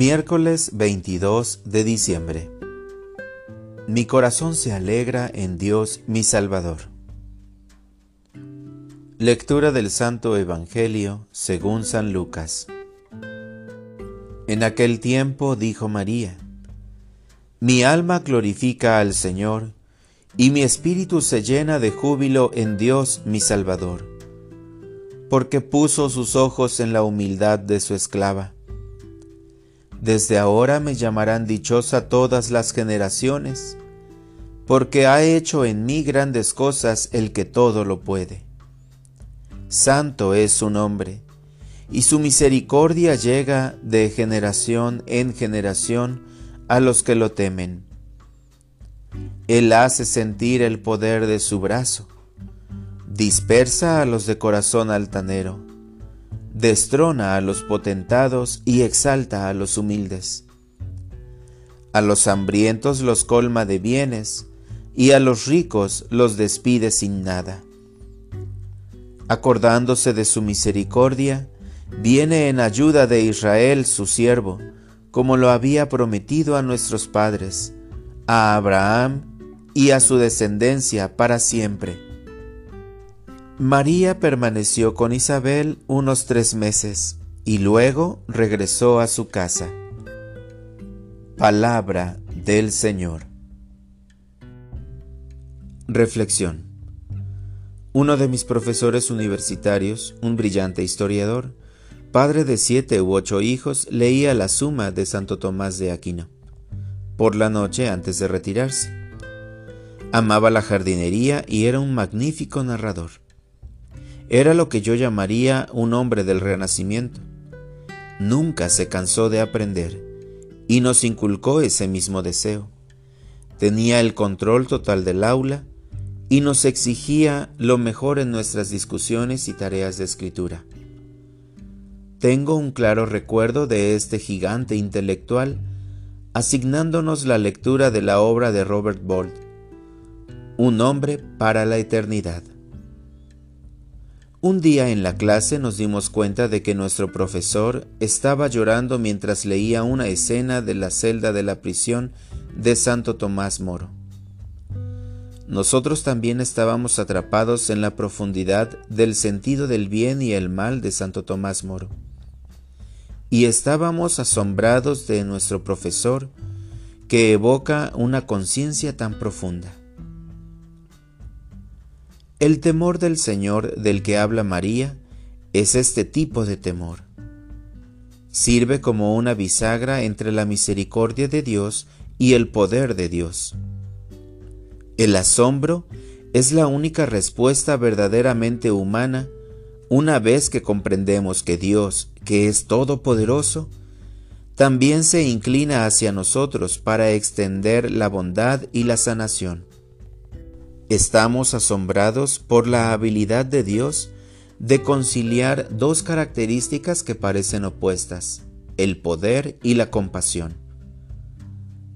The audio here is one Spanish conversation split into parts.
Miércoles 22 de diciembre. Mi corazón se alegra en Dios mi Salvador. Lectura del Santo Evangelio según San Lucas. En aquel tiempo dijo María, Mi alma glorifica al Señor, y mi espíritu se llena de júbilo en Dios mi Salvador, porque puso sus ojos en la humildad de su esclava desde ahora me llamarán dichosa todas las generaciones, porque ha hecho en mí grandes cosas el que todo lo puede. Santo es su nombre, y su misericordia llega de generación en generación a los que lo temen. Él hace sentir el poder de su brazo, dispersa a los de corazón altanero destrona a los potentados y exalta a los humildes. A los hambrientos los colma de bienes, y a los ricos los despide sin nada. Acordándose de su misericordia, viene en ayuda de Israel su siervo, como lo había prometido a nuestros padres, a Abraham y a su descendencia para siempre. María permaneció con Isabel unos tres meses y luego regresó a su casa. Palabra del Señor. Reflexión. Uno de mis profesores universitarios, un brillante historiador, padre de siete u ocho hijos, leía la suma de Santo Tomás de Aquino, por la noche antes de retirarse. Amaba la jardinería y era un magnífico narrador. Era lo que yo llamaría un hombre del Renacimiento. Nunca se cansó de aprender y nos inculcó ese mismo deseo. Tenía el control total del aula y nos exigía lo mejor en nuestras discusiones y tareas de escritura. Tengo un claro recuerdo de este gigante intelectual asignándonos la lectura de la obra de Robert Bolt, Un hombre para la eternidad. Un día en la clase nos dimos cuenta de que nuestro profesor estaba llorando mientras leía una escena de la celda de la prisión de Santo Tomás Moro. Nosotros también estábamos atrapados en la profundidad del sentido del bien y el mal de Santo Tomás Moro. Y estábamos asombrados de nuestro profesor que evoca una conciencia tan profunda. El temor del Señor del que habla María es este tipo de temor. Sirve como una bisagra entre la misericordia de Dios y el poder de Dios. El asombro es la única respuesta verdaderamente humana una vez que comprendemos que Dios, que es todopoderoso, también se inclina hacia nosotros para extender la bondad y la sanación. Estamos asombrados por la habilidad de Dios de conciliar dos características que parecen opuestas, el poder y la compasión.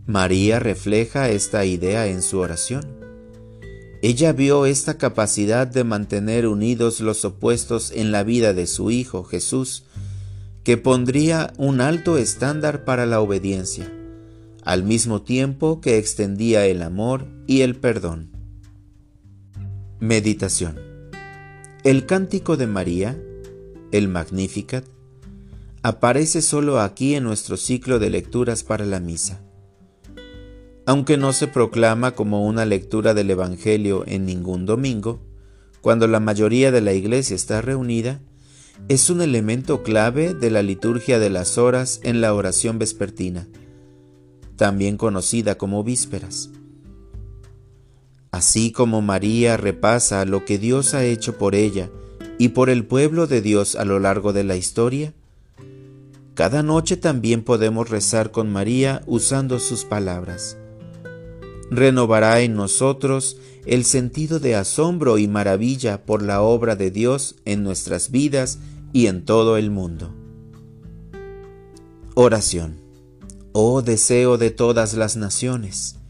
María refleja esta idea en su oración. Ella vio esta capacidad de mantener unidos los opuestos en la vida de su Hijo Jesús, que pondría un alto estándar para la obediencia, al mismo tiempo que extendía el amor y el perdón. Meditación. El cántico de María, el Magnificat, aparece solo aquí en nuestro ciclo de lecturas para la misa. Aunque no se proclama como una lectura del Evangelio en ningún domingo, cuando la mayoría de la iglesia está reunida, es un elemento clave de la liturgia de las horas en la oración vespertina, también conocida como vísperas. Así como María repasa lo que Dios ha hecho por ella y por el pueblo de Dios a lo largo de la historia, cada noche también podemos rezar con María usando sus palabras. Renovará en nosotros el sentido de asombro y maravilla por la obra de Dios en nuestras vidas y en todo el mundo. Oración. Oh deseo de todas las naciones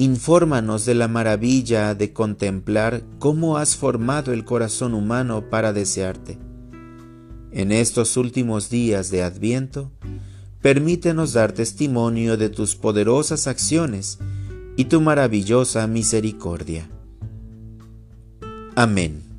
Infórmanos de la maravilla de contemplar cómo has formado el corazón humano para desearte. En estos últimos días de Adviento, permítenos dar testimonio de tus poderosas acciones y tu maravillosa misericordia. Amén.